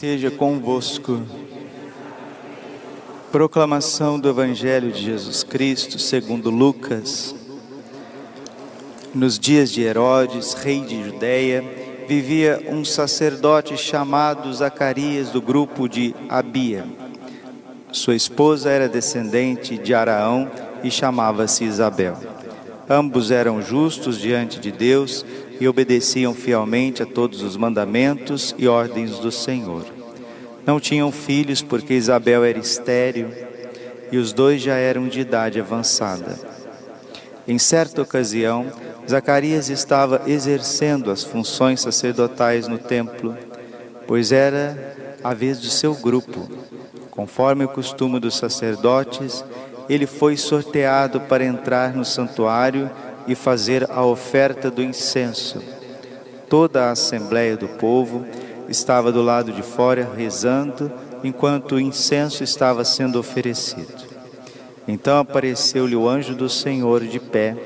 Seja convosco. Proclamação do Evangelho de Jesus Cristo segundo Lucas. Nos dias de Herodes, rei de Judéia, vivia um sacerdote chamado Zacarias do grupo de Abia. Sua esposa era descendente de Araão e chamava-se Isabel. Ambos eram justos diante de Deus e obedeciam fielmente a todos os mandamentos e ordens do Senhor. Não tinham filhos porque Isabel era estéril e os dois já eram de idade avançada. Em certa ocasião, Zacarias estava exercendo as funções sacerdotais no templo, pois era a vez de seu grupo. Conforme o costume dos sacerdotes, ele foi sorteado para entrar no santuário e fazer a oferta do incenso. Toda a assembleia do povo estava do lado de fora rezando enquanto o incenso estava sendo oferecido. Então apareceu-lhe o anjo do Senhor de pé,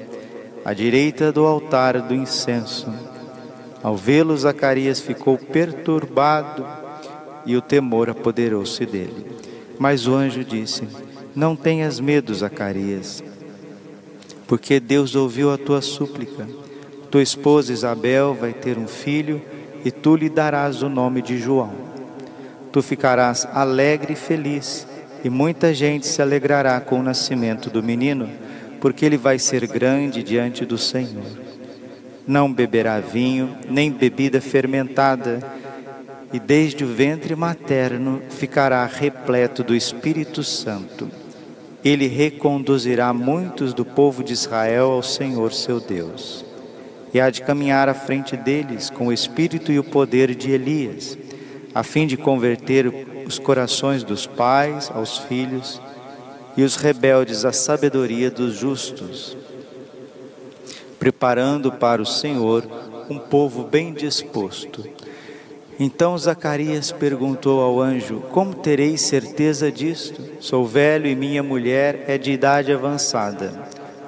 à direita do altar do incenso. Ao vê-lo, Zacarias ficou perturbado e o temor apoderou-se dele. Mas o anjo disse: Não tenhas medo, Zacarias porque Deus ouviu a tua súplica. Tua esposa Isabel vai ter um filho e tu lhe darás o nome de João. Tu ficarás alegre e feliz, e muita gente se alegrará com o nascimento do menino, porque ele vai ser grande diante do Senhor. Não beberá vinho, nem bebida fermentada, e desde o ventre materno ficará repleto do Espírito Santo ele reconduzirá muitos do povo de Israel ao Senhor seu Deus. E há de caminhar à frente deles com o espírito e o poder de Elias, a fim de converter os corações dos pais aos filhos e os rebeldes à sabedoria dos justos, preparando para o Senhor um povo bem disposto. Então Zacarias perguntou ao anjo: Como terei certeza disto? Sou velho e minha mulher é de idade avançada.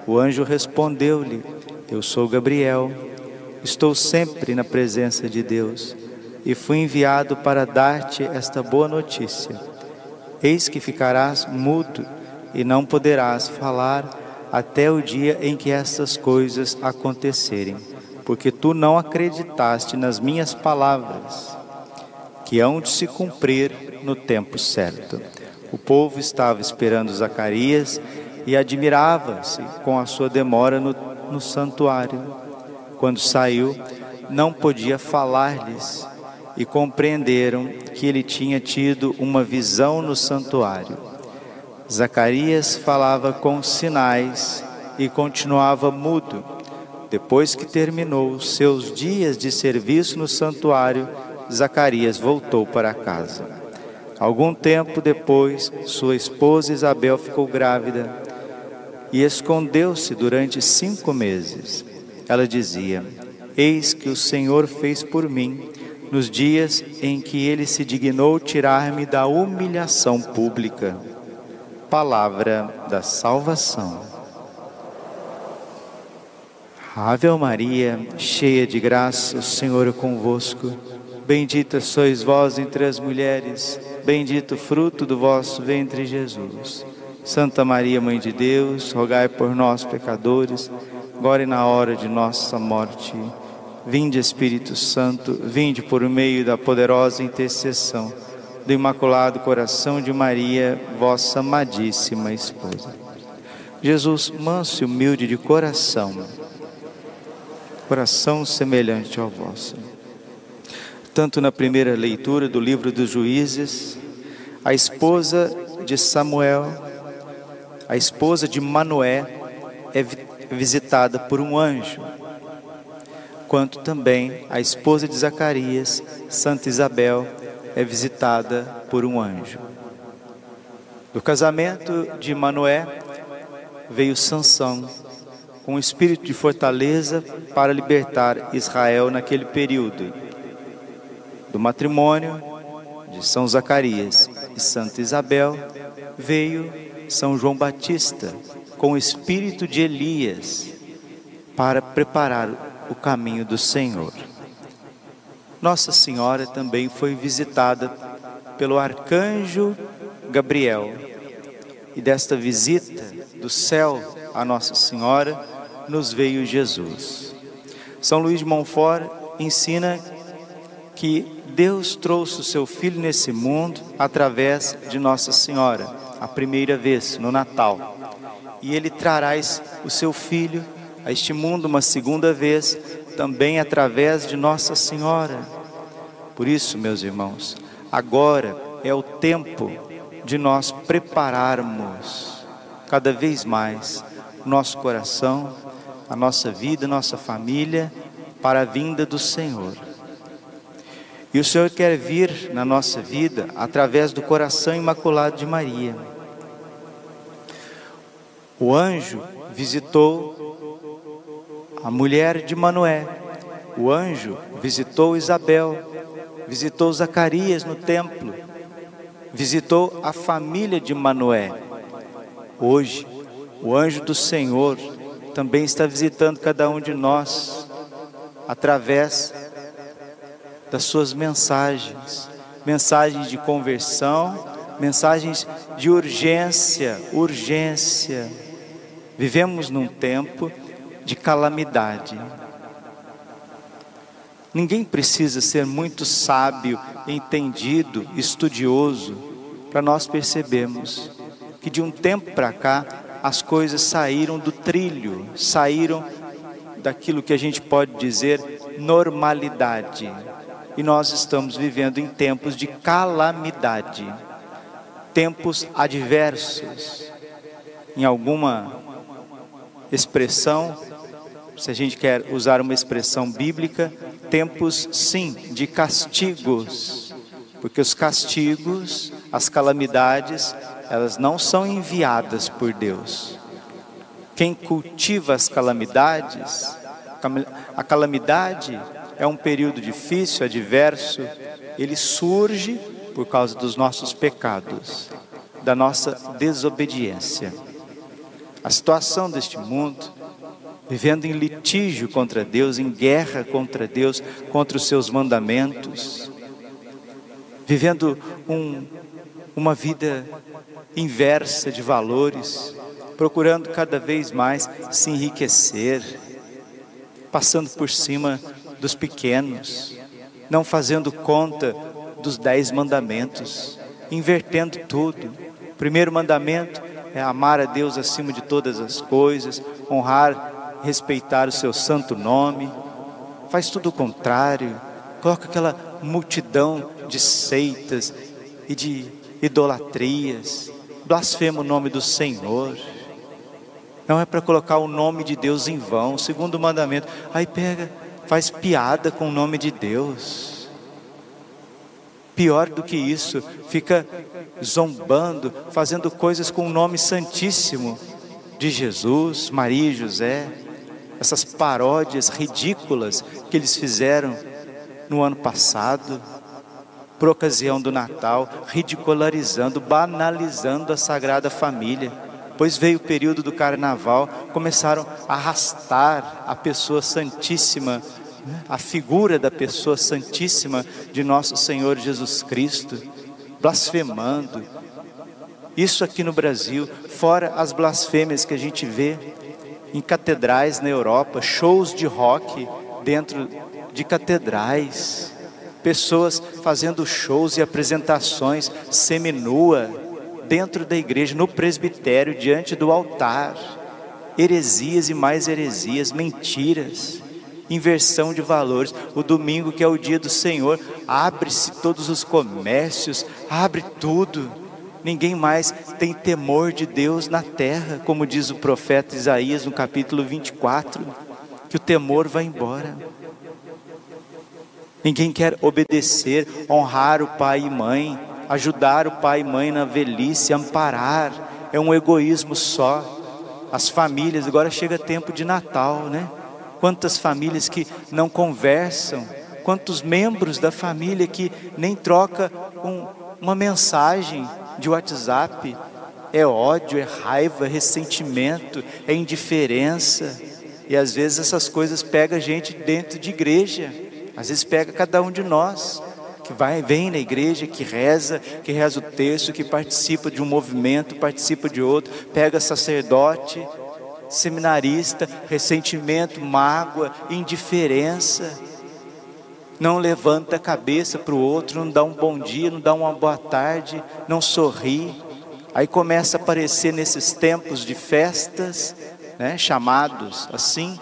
O anjo respondeu-lhe: Eu sou Gabriel. Estou sempre na presença de Deus e fui enviado para dar-te esta boa notícia. Eis que ficarás mudo e não poderás falar até o dia em que estas coisas acontecerem, porque tu não acreditaste nas minhas palavras que hão de se cumprir no tempo certo. O povo estava esperando Zacarias e admirava-se com a sua demora no, no santuário. Quando saiu, não podia falar-lhes e compreenderam que ele tinha tido uma visão no santuário. Zacarias falava com sinais e continuava mudo. Depois que terminou seus dias de serviço no santuário, Zacarias voltou para casa. Algum tempo depois, sua esposa Isabel ficou grávida e escondeu-se durante cinco meses. Ela dizia: Eis que o Senhor fez por mim nos dias em que ele se dignou tirar-me da humilhação pública. Palavra da salvação. Ave Maria, cheia de graça, o Senhor é convosco. Bendita sois vós entre as mulheres, bendito o fruto do vosso ventre, Jesus. Santa Maria, Mãe de Deus, rogai por nós, pecadores, agora e na hora de nossa morte. Vinde, Espírito Santo, vinde por meio da poderosa intercessão do Imaculado Coração de Maria, vossa amadíssima esposa. Jesus, manso e humilde de coração, coração semelhante ao vosso tanto na primeira leitura do livro dos Juízes, a esposa de Samuel, a esposa de Manoé, é visitada por um anjo, quanto também a esposa de Zacarias, Santa Isabel, é visitada por um anjo. Do casamento de Manoé veio Sansão, com um espírito de fortaleza para libertar Israel naquele período do matrimônio de São Zacarias e Santa Isabel veio São João Batista com o espírito de Elias para preparar o caminho do Senhor. Nossa Senhora também foi visitada pelo arcanjo Gabriel. E desta visita do céu a Nossa Senhora nos veio Jesus. São Luís de Montfort ensina que Deus trouxe o seu filho nesse mundo através de Nossa Senhora, a primeira vez no Natal. E ele trarás o seu filho a este mundo uma segunda vez, também através de Nossa Senhora. Por isso, meus irmãos, agora é o tempo de nós prepararmos cada vez mais nosso coração, a nossa vida, nossa família para a vinda do Senhor. E o Senhor quer vir na nossa vida através do coração imaculado de Maria. O anjo visitou a mulher de Manoé. O anjo visitou Isabel, visitou Zacarias no templo, visitou a família de Manoé. Hoje, o anjo do Senhor também está visitando cada um de nós através das suas mensagens, mensagens de conversão, mensagens de urgência, urgência. Vivemos num tempo de calamidade. Ninguém precisa ser muito sábio, entendido, estudioso para nós percebermos que de um tempo para cá as coisas saíram do trilho, saíram daquilo que a gente pode dizer normalidade. E nós estamos vivendo em tempos de calamidade, tempos adversos. Em alguma expressão, se a gente quer usar uma expressão bíblica, tempos sim de castigos, porque os castigos, as calamidades, elas não são enviadas por Deus. Quem cultiva as calamidades, a calamidade é um período difícil, adverso, ele surge por causa dos nossos pecados, da nossa desobediência. A situação deste mundo vivendo em litígio contra Deus, em guerra contra Deus, contra os seus mandamentos, vivendo um, uma vida inversa de valores, procurando cada vez mais se enriquecer, passando por cima dos pequenos, não fazendo conta dos dez mandamentos, invertendo tudo. O primeiro mandamento é amar a Deus acima de todas as coisas, honrar respeitar o seu santo nome, faz tudo o contrário, coloca aquela multidão de seitas e de idolatrias, blasfema o nome do Senhor. Não é para colocar o nome de Deus em vão, segundo mandamento. Aí pega, faz piada com o nome de Deus. Pior do que isso, fica zombando, fazendo coisas com o nome santíssimo de Jesus, Maria e José essas paródias ridículas que eles fizeram no ano passado, por ocasião do Natal, ridicularizando, banalizando a Sagrada Família. Pois veio o período do carnaval, começaram a arrastar a pessoa santíssima, a figura da pessoa santíssima de nosso Senhor Jesus Cristo, blasfemando. Isso aqui no Brasil, fora as blasfêmias que a gente vê em catedrais na Europa, shows de rock dentro de catedrais, pessoas fazendo shows e apresentações seminua dentro da igreja, no presbitério, diante do altar. Heresias e mais heresias, mentiras, inversão de valores. O domingo, que é o dia do Senhor, abre-se todos os comércios, abre tudo ninguém mais tem temor de Deus na terra, como diz o profeta Isaías no capítulo 24, que o temor vai embora. Ninguém quer obedecer, honrar o pai e mãe, ajudar o pai e mãe na velhice, amparar, é um egoísmo só. As famílias, agora chega tempo de Natal, né? Quantas famílias que não conversam, quantos membros da família que nem troca um, uma mensagem de WhatsApp é ódio, é raiva, é ressentimento, é indiferença. E às vezes essas coisas pegam a gente dentro de igreja, às vezes pega cada um de nós. Que vai, vem na igreja, que reza, que reza o texto, que participa de um movimento, participa de outro, pega sacerdote, seminarista, ressentimento, mágoa, indiferença, não levanta a cabeça para o outro, não dá um bom dia, não dá uma boa tarde, não sorri. Aí começa a aparecer nesses tempos de festas, né, chamados assim,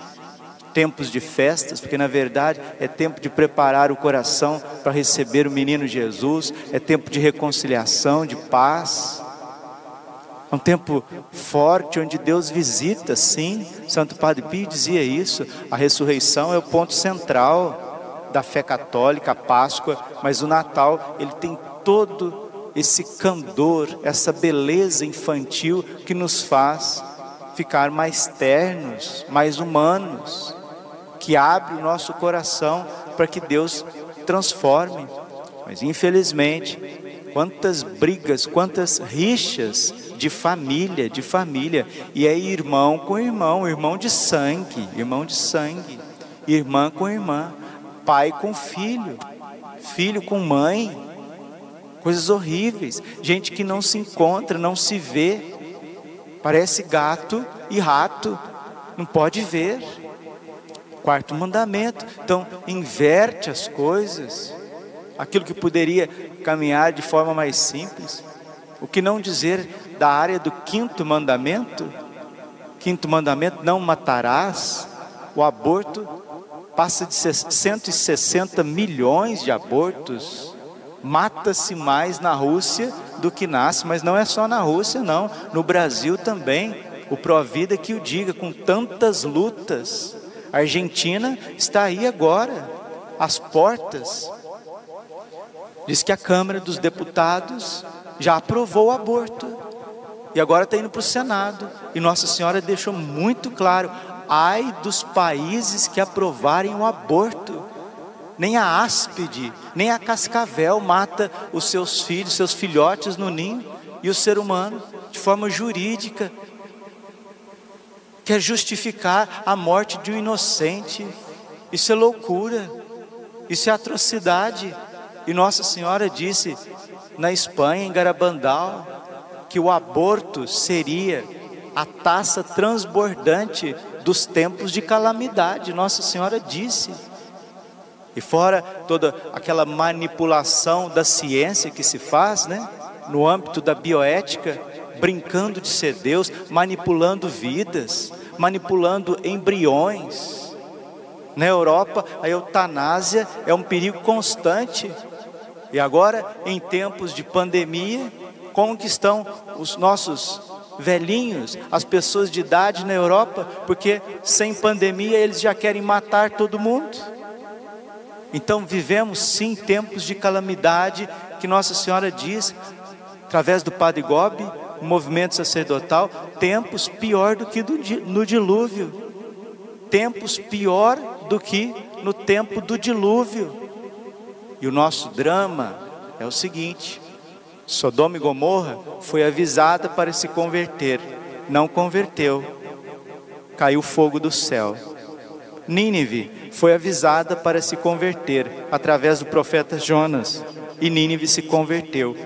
tempos de festas, porque na verdade é tempo de preparar o coração para receber o menino Jesus, é tempo de reconciliação, de paz. É um tempo forte onde Deus visita, sim. Santo Padre Pio dizia isso. A ressurreição é o ponto central da fé católica, a Páscoa, mas o Natal, ele tem todo esse candor, essa beleza infantil que nos faz ficar mais ternos, mais humanos, que abre o nosso coração para que Deus transforme. Mas infelizmente, quantas brigas, quantas rixas de família, de família, e é irmão com irmão, irmão de sangue, irmão de sangue, irmã com irmã, pai com filho, filho com mãe, coisas horríveis, gente que não se encontra, não se vê, Parece gato e rato, não pode ver. Quarto mandamento, então inverte as coisas. Aquilo que poderia caminhar de forma mais simples. O que não dizer da área do quinto mandamento? Quinto mandamento, não matarás. O aborto passa de 160 milhões de abortos. Mata-se mais na Rússia do que nasce, mas não é só na Rússia, não. No Brasil também. O Provida que o diga, com tantas lutas. A Argentina está aí agora, às portas. Diz que a Câmara dos Deputados já aprovou o aborto. E agora está indo para o Senado. E Nossa Senhora deixou muito claro: ai dos países que aprovarem o aborto nem a áspide, nem a cascavel mata os seus filhos, seus filhotes no ninho, e o ser humano, de forma jurídica, quer justificar a morte de um inocente. Isso é loucura, isso é atrocidade. E Nossa Senhora disse na Espanha, em Garabandal, que o aborto seria a taça transbordante dos tempos de calamidade. Nossa Senhora disse. E fora toda aquela manipulação da ciência que se faz, né? No âmbito da bioética, brincando de ser Deus, manipulando vidas, manipulando embriões. Na Europa, a eutanásia é um perigo constante. E agora, em tempos de pandemia, como que estão os nossos velhinhos, as pessoas de idade na Europa? Porque sem pandemia eles já querem matar todo mundo. Então vivemos sim tempos de calamidade que Nossa Senhora diz, através do Padre Gobi, movimento sacerdotal, tempos pior do que no dilúvio. Tempos pior do que no tempo do dilúvio. E o nosso drama é o seguinte: Sodoma e Gomorra foi avisada para se converter, não converteu. Caiu fogo do céu. Nínive foi avisada para se converter através do profeta Jonas, e Nínive se converteu.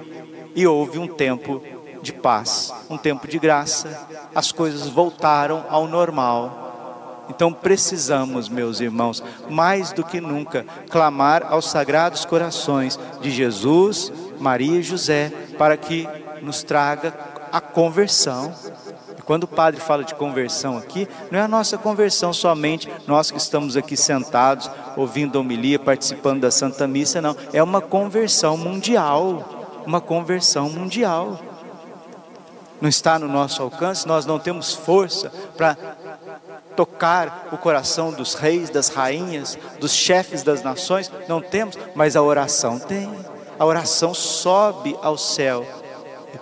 E houve um tempo de paz, um tempo de graça. As coisas voltaram ao normal. Então precisamos, meus irmãos, mais do que nunca, clamar aos sagrados corações de Jesus, Maria e José, para que nos traga a conversão quando o padre fala de conversão aqui, não é a nossa conversão somente, nós que estamos aqui sentados, ouvindo a homilia, participando da Santa Missa, não. É uma conversão mundial. Uma conversão mundial. Não está no nosso alcance, nós não temos força para tocar o coração dos reis, das rainhas, dos chefes das nações, não temos, mas a oração tem. A oração sobe ao céu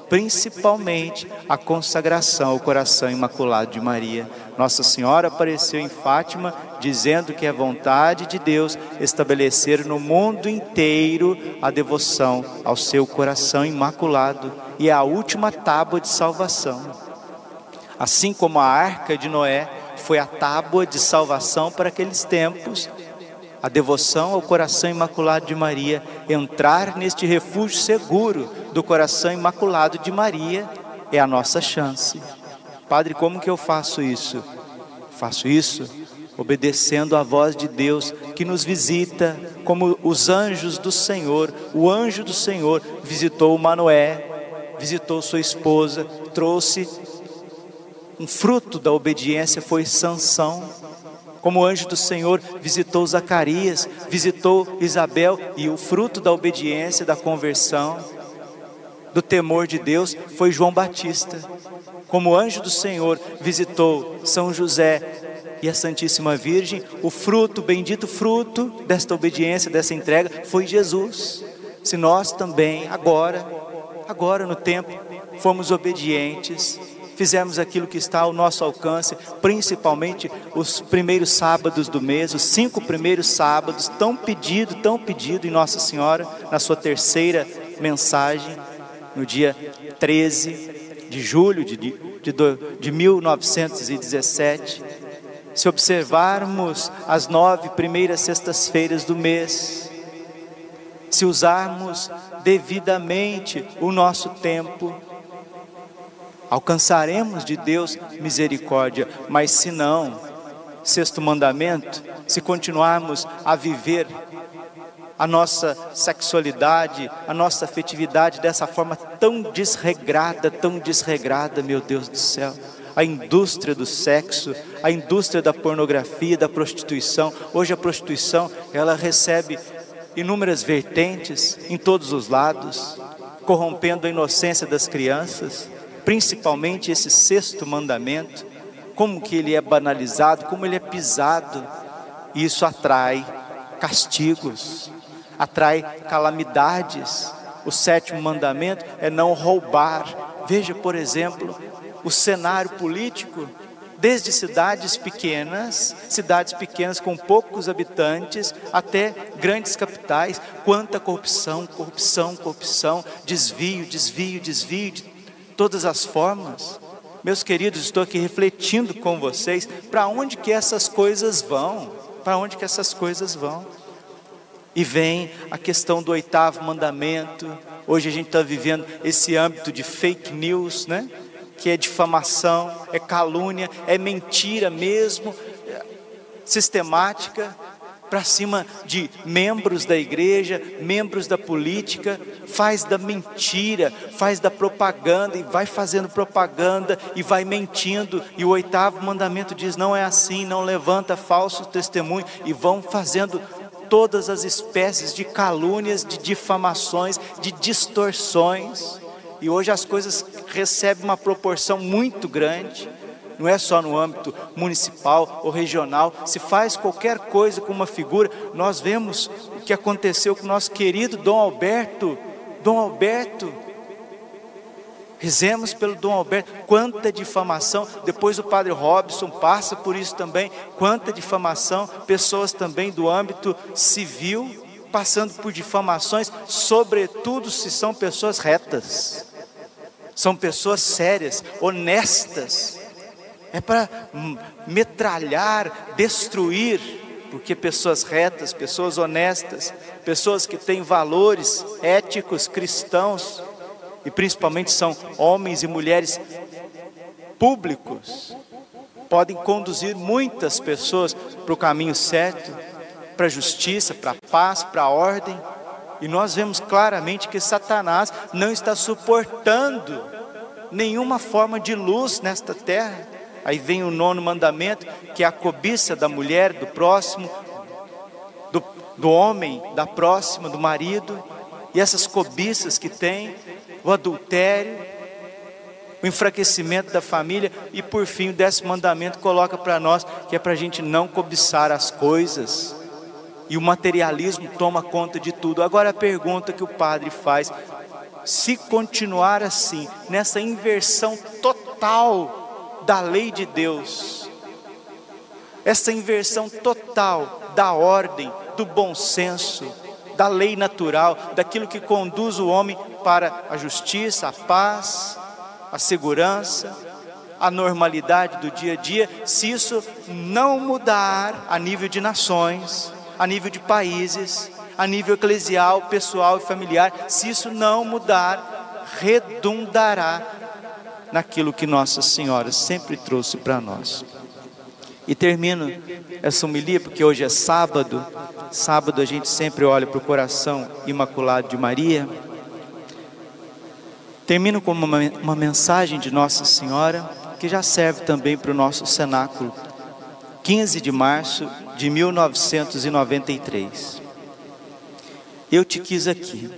principalmente a consagração ao coração imaculado de Maria. Nossa Senhora apareceu em Fátima dizendo que é vontade de Deus estabelecer no mundo inteiro a devoção ao seu coração imaculado e é a última tábua de salvação. Assim como a arca de Noé foi a tábua de salvação para aqueles tempos, a devoção ao coração imaculado de Maria, entrar neste refúgio seguro do coração imaculado de Maria é a nossa chance. Padre, como que eu faço isso? Faço isso obedecendo à voz de Deus que nos visita, como os anjos do Senhor. O anjo do Senhor visitou Manoé, visitou sua esposa, trouxe um fruto da obediência foi Sansão como o anjo do Senhor visitou Zacarias, visitou Isabel, e o fruto da obediência, da conversão, do temor de Deus, foi João Batista. Como o anjo do Senhor visitou São José e a Santíssima Virgem, o fruto, o bendito fruto desta obediência, dessa entrega, foi Jesus. Se nós também, agora, agora no tempo, fomos obedientes, fizemos aquilo que está ao nosso alcance, principalmente os primeiros sábados do mês, os cinco primeiros sábados, tão pedido, tão pedido em Nossa Senhora, na sua terceira mensagem, no dia 13 de julho de, de, de 1917. Se observarmos as nove primeiras sextas-feiras do mês, se usarmos devidamente o nosso tempo, alcançaremos de Deus misericórdia, mas se não, sexto mandamento, se continuarmos a viver a nossa sexualidade, a nossa afetividade dessa forma tão desregrada, tão desregrada, meu Deus do céu. A indústria do sexo, a indústria da pornografia, da prostituição. Hoje a prostituição, ela recebe inúmeras vertentes em todos os lados, corrompendo a inocência das crianças principalmente esse sexto mandamento, como que ele é banalizado, como ele é pisado, isso atrai castigos, atrai calamidades. O sétimo mandamento é não roubar. Veja, por exemplo, o cenário político, desde cidades pequenas, cidades pequenas com poucos habitantes, até grandes capitais, quanta corrupção, corrupção, corrupção, desvio, desvio, desvio de todas as formas. Meus queridos, estou aqui refletindo com vocês para onde que essas coisas vão, para onde que essas coisas vão. E vem a questão do oitavo mandamento. Hoje a gente está vivendo esse âmbito de fake news, né? Que é difamação, é calúnia, é mentira mesmo, sistemática para cima de membros da igreja, membros da política, faz da mentira, faz da propaganda e vai fazendo propaganda e vai mentindo. E o oitavo mandamento diz: não é assim, não levanta falso testemunho e vão fazendo todas as espécies de calúnias, de difamações, de distorções. E hoje as coisas recebem uma proporção muito grande. Não é só no âmbito municipal ou regional, se faz qualquer coisa com uma figura, nós vemos o que aconteceu com o nosso querido Dom Alberto. Dom Alberto, rezemos pelo Dom Alberto, quanta difamação, depois o Padre Robson passa por isso também, quanta difamação, pessoas também do âmbito civil passando por difamações, sobretudo se são pessoas retas, são pessoas sérias, honestas, é para metralhar, destruir, porque pessoas retas, pessoas honestas, pessoas que têm valores éticos cristãos, e principalmente são homens e mulheres públicos, podem conduzir muitas pessoas para o caminho certo, para a justiça, para a paz, para a ordem. E nós vemos claramente que Satanás não está suportando nenhuma forma de luz nesta terra. Aí vem o nono mandamento, que é a cobiça da mulher, do próximo, do, do homem, da próxima, do marido, e essas cobiças que tem, o adultério, o enfraquecimento da família, e por fim o décimo mandamento coloca para nós que é para a gente não cobiçar as coisas, e o materialismo toma conta de tudo. Agora a pergunta que o padre faz: se continuar assim, nessa inversão total da lei de Deus, essa inversão total da ordem, do bom senso, da lei natural, daquilo que conduz o homem para a justiça, a paz, a segurança, a normalidade do dia a dia, se isso não mudar a nível de nações, a nível de países, a nível eclesial, pessoal e familiar. Se isso não mudar, redundará naquilo que Nossa Senhora sempre trouxe para nós. E termino essa homilia porque hoje é sábado. Sábado a gente sempre olha para o coração imaculado de Maria. Termino com uma, uma mensagem de Nossa Senhora que já serve também para o nosso cenáculo. 15 de março de 1993. Eu te quis aqui.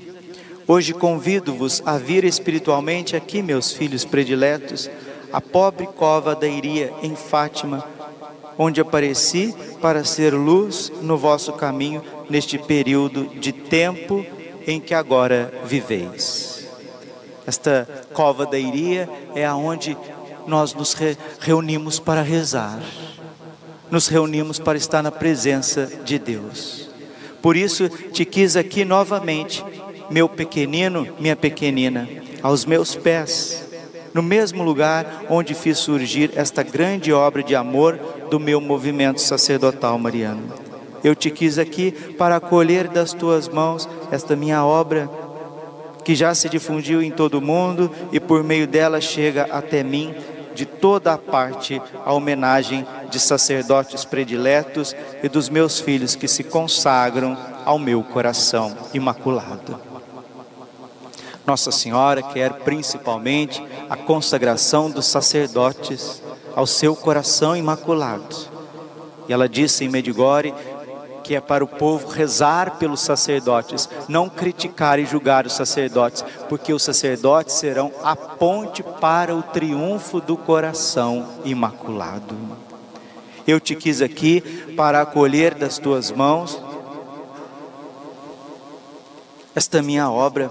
Hoje convido-vos a vir espiritualmente aqui, meus filhos prediletos, a pobre cova da Iria em Fátima onde apareci para ser luz no vosso caminho neste período de tempo em que agora viveis. Esta cova da Iria é aonde nós nos re reunimos para rezar, nos reunimos para estar na presença de Deus. Por isso te quis aqui novamente, meu pequenino, minha pequenina, aos meus pés no mesmo lugar onde fiz surgir esta grande obra de amor do meu movimento sacerdotal mariano. Eu te quis aqui para acolher das tuas mãos esta minha obra, que já se difundiu em todo o mundo e por meio dela chega até mim de toda a parte a homenagem de sacerdotes prediletos e dos meus filhos que se consagram ao meu coração imaculado. Nossa Senhora quer principalmente a consagração dos sacerdotes ao seu coração imaculado. E ela disse em Medigore que é para o povo rezar pelos sacerdotes, não criticar e julgar os sacerdotes, porque os sacerdotes serão a ponte para o triunfo do coração imaculado. Eu te quis aqui para acolher das tuas mãos esta minha obra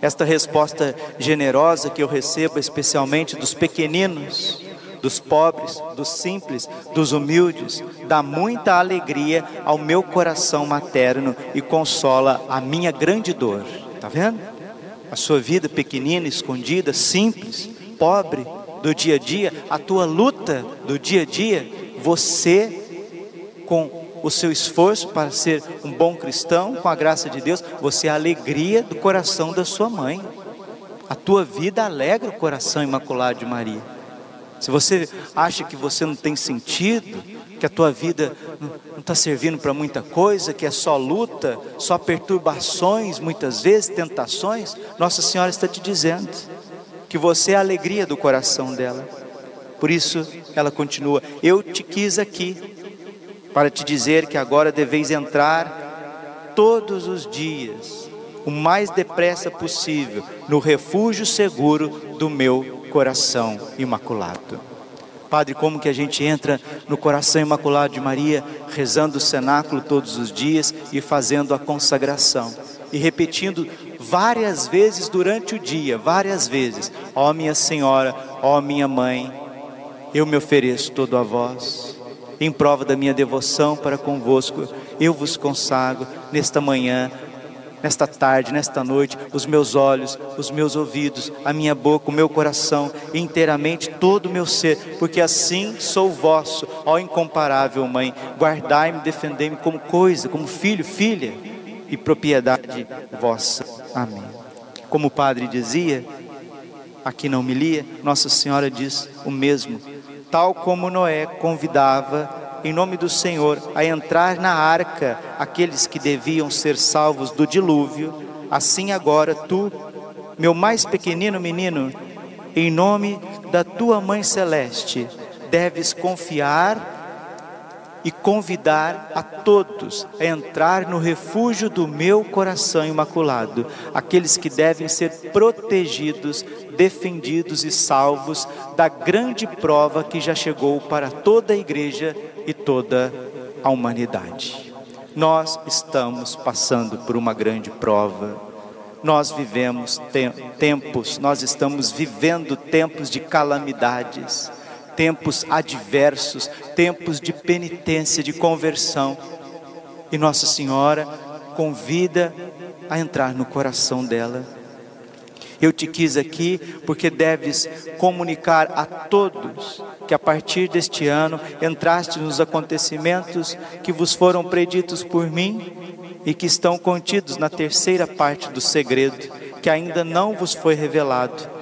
esta resposta generosa que eu recebo, especialmente dos pequeninos, dos pobres, dos simples, dos humildes, dá muita alegria ao meu coração materno e consola a minha grande dor. Está vendo? A sua vida pequenina, escondida, simples, pobre, do dia a dia, a tua luta do dia a dia, você com o seu esforço para ser um bom cristão, com a graça de Deus, você é a alegria do coração da sua mãe. A tua vida alegra o coração imaculado de Maria. Se você acha que você não tem sentido, que a tua vida não está servindo para muita coisa, que é só luta, só perturbações, muitas vezes tentações, Nossa Senhora está te dizendo que você é a alegria do coração dela. Por isso ela continua: Eu te quis aqui para te dizer que agora deveis entrar todos os dias, o mais depressa possível, no refúgio seguro do meu coração imaculado. Padre, como que a gente entra no coração imaculado de Maria, rezando o cenáculo todos os dias e fazendo a consagração e repetindo várias vezes durante o dia, várias vezes: Ó oh, minha Senhora, ó oh, minha mãe, eu me ofereço todo a vós em prova da minha devoção para convosco, eu vos consagro nesta manhã, nesta tarde, nesta noite, os meus olhos, os meus ouvidos, a minha boca, o meu coração, inteiramente todo o meu ser, porque assim sou vosso, ó incomparável Mãe. Guardai-me, defendei-me como coisa, como filho, filha e propriedade vossa. Amém. Como o padre dizia, aqui na homilia, Nossa Senhora diz o mesmo tal como Noé convidava, em nome do Senhor, a entrar na arca aqueles que deviam ser salvos do dilúvio, assim agora tu, meu mais pequenino menino, em nome da tua mãe celeste, deves confiar e convidar a todos a entrar no refúgio do meu coração imaculado, aqueles que devem ser protegidos, defendidos e salvos da grande prova que já chegou para toda a igreja e toda a humanidade. Nós estamos passando por uma grande prova. Nós vivemos tempos, nós estamos vivendo tempos de calamidades tempos adversos, tempos de penitência, de conversão. E Nossa Senhora convida a entrar no coração dela. Eu te quis aqui porque deves comunicar a todos que a partir deste ano entraste nos acontecimentos que vos foram preditos por mim e que estão contidos na terceira parte do segredo, que ainda não vos foi revelado.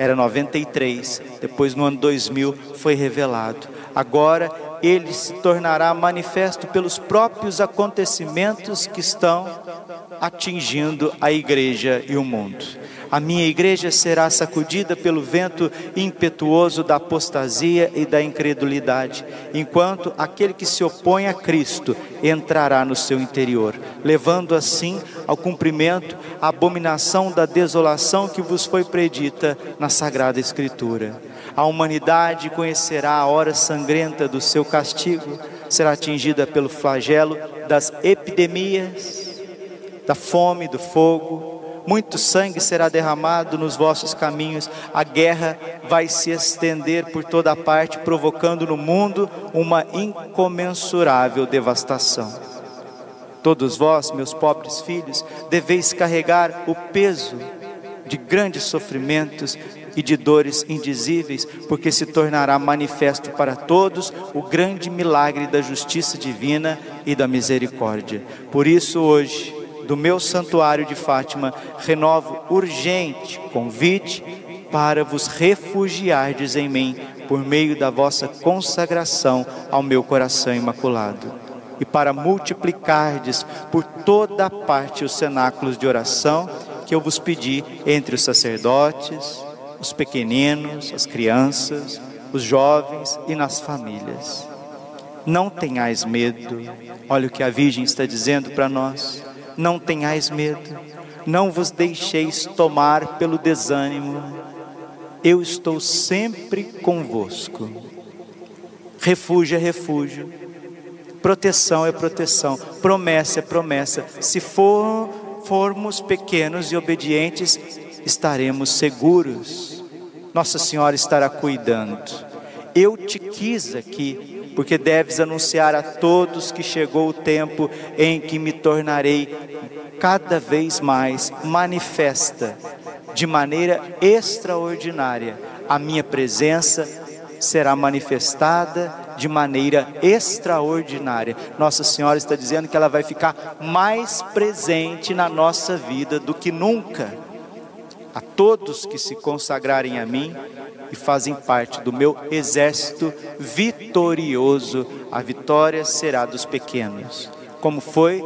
Era 93, depois no ano 2000 foi revelado. Agora ele se tornará manifesto pelos próprios acontecimentos que estão atingindo a igreja e o mundo. A minha igreja será sacudida pelo vento impetuoso da apostasia e da incredulidade, enquanto aquele que se opõe a Cristo entrará no seu interior, levando assim ao cumprimento a abominação da desolação que vos foi predita na Sagrada Escritura. A humanidade conhecerá a hora sangrenta do seu castigo, será atingida pelo flagelo das epidemias, da fome, do fogo, muito sangue será derramado nos vossos caminhos, a guerra vai se estender por toda parte, provocando no mundo uma incomensurável devastação. Todos vós, meus pobres filhos, deveis carregar o peso de grandes sofrimentos e de dores indizíveis, porque se tornará manifesto para todos o grande milagre da justiça divina e da misericórdia. Por isso, hoje, do meu santuário de Fátima, renovo urgente convite para vos refugiardes em mim por meio da vossa consagração ao meu coração imaculado e para multiplicardes por toda parte os cenáculos de oração que eu vos pedi entre os sacerdotes, os pequeninos, as crianças, os jovens e nas famílias. Não tenhais medo, olha o que a Virgem está dizendo para nós não tenhais medo, não vos deixeis tomar pelo desânimo, eu estou sempre convosco. Refúgio é refúgio, proteção é proteção, promessa é promessa. Se for, formos pequenos e obedientes, estaremos seguros. Nossa Senhora estará cuidando. Eu te quis aqui porque deves anunciar a todos que chegou o tempo em que me tornarei cada vez mais manifesta de maneira extraordinária. A minha presença será manifestada de maneira extraordinária. Nossa Senhora está dizendo que ela vai ficar mais presente na nossa vida do que nunca. A todos que se consagrarem a mim, e fazem parte do meu exército vitorioso. A vitória será dos pequenos, como foi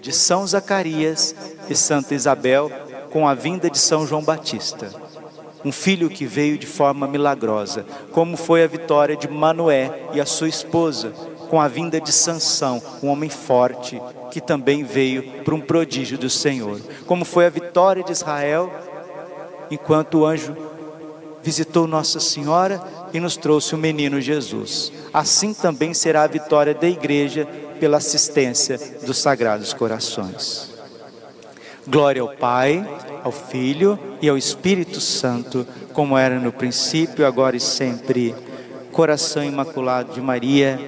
de São Zacarias e Santa Isabel com a vinda de São João Batista. Um filho que veio de forma milagrosa, como foi a vitória de Manoé e a sua esposa, com a vinda de Sansão, um homem forte, que também veio para um prodígio do Senhor. Como foi a vitória de Israel, enquanto o anjo visitou Nossa Senhora e nos trouxe o menino Jesus. Assim também será a vitória da igreja pela assistência dos sagrados corações. Glória ao Pai, ao Filho e ao Espírito Santo, como era no princípio, agora e sempre. Coração imaculado de Maria,